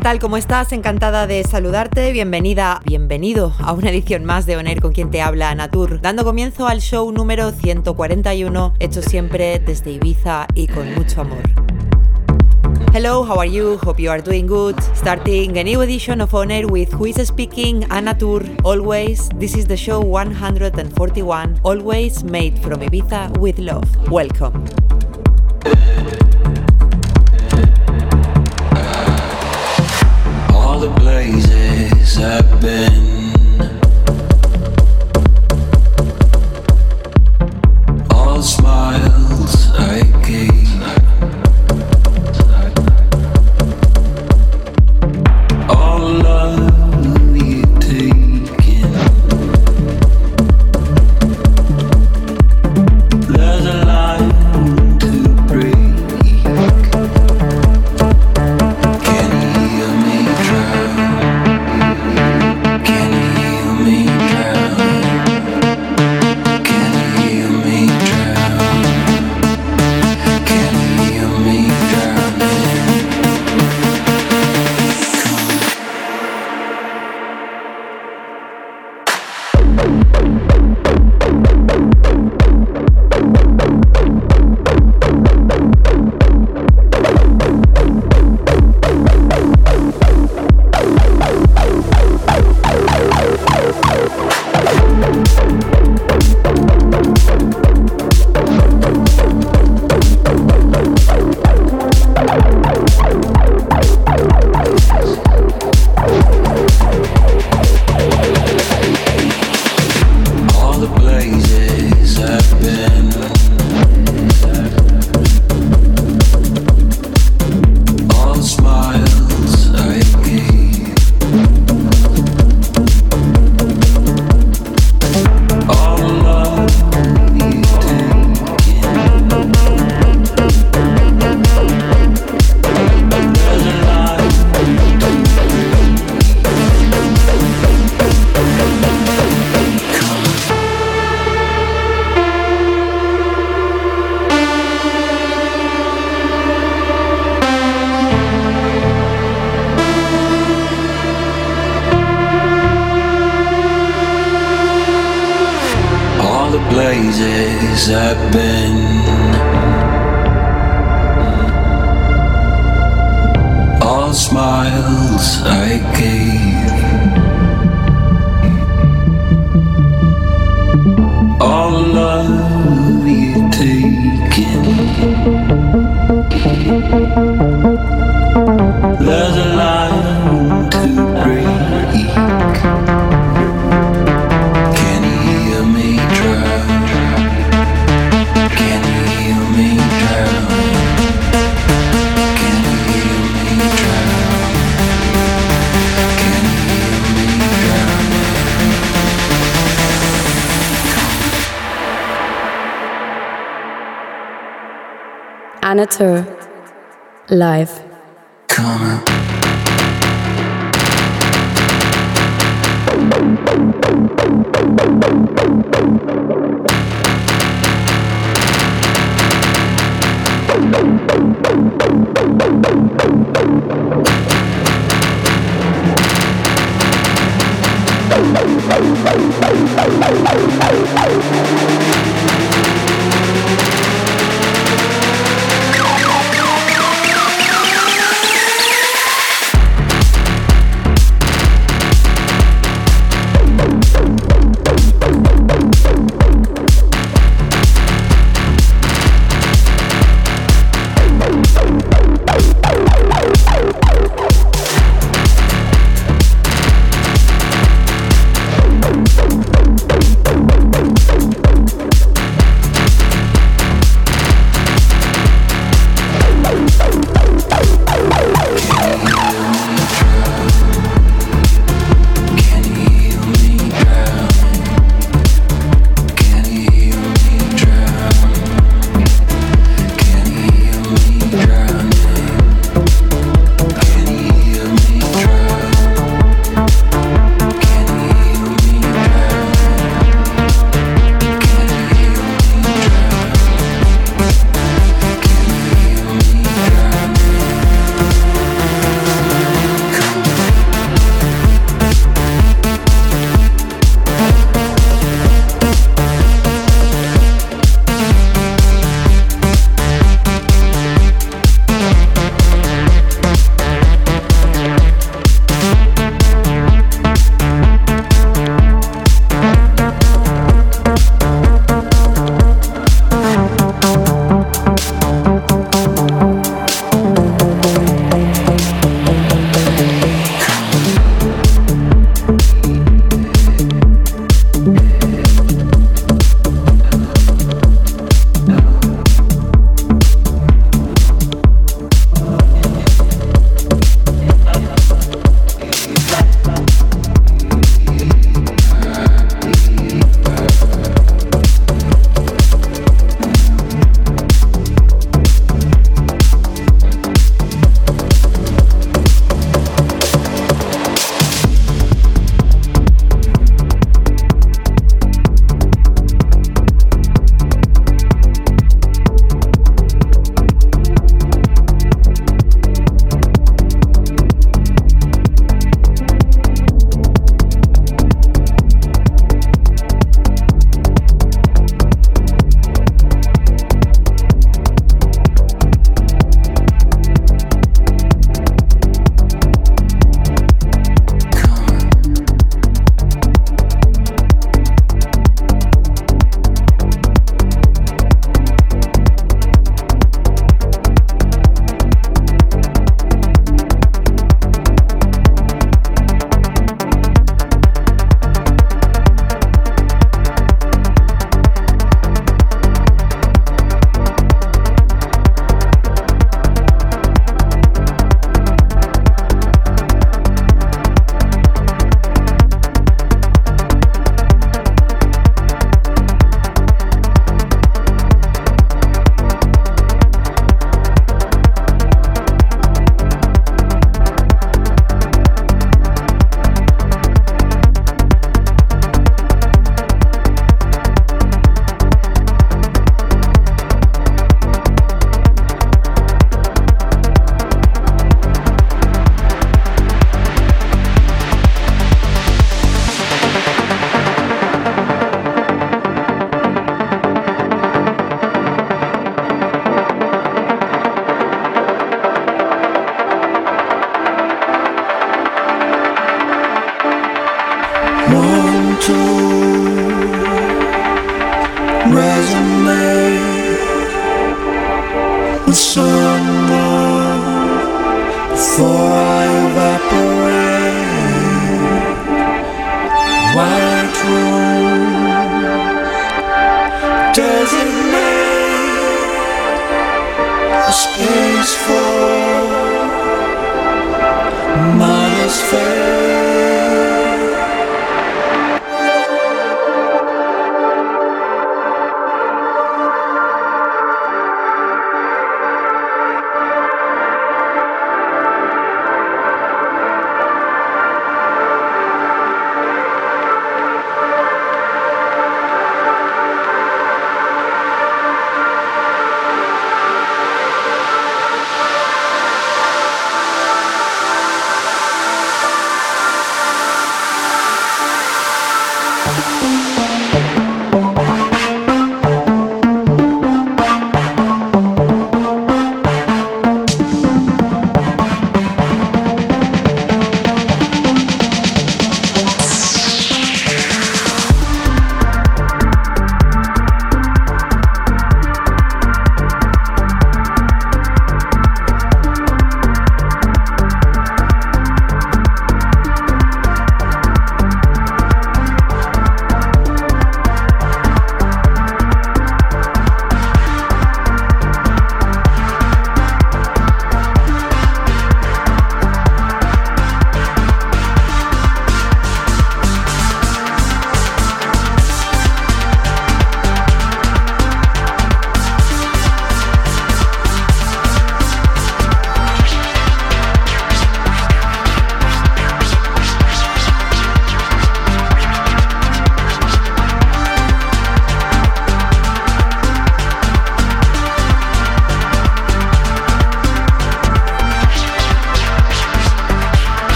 ¿Qué tal? ¿Cómo estás? Encantada de saludarte. Bienvenida, bienvenido a una edición más de Oner con quien te habla Natur, dando comienzo al show número 141, hecho siempre desde Ibiza y con mucho amor. Hello, how are you? Hope you are doing good. Starting a new edition of Honor with Who is Speaking, Anatur. Always, this is the show 141, always made from Ibiza with love. Welcome. Twitter live. Come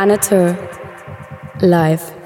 Anatur live.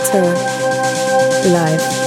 Anatur. Live.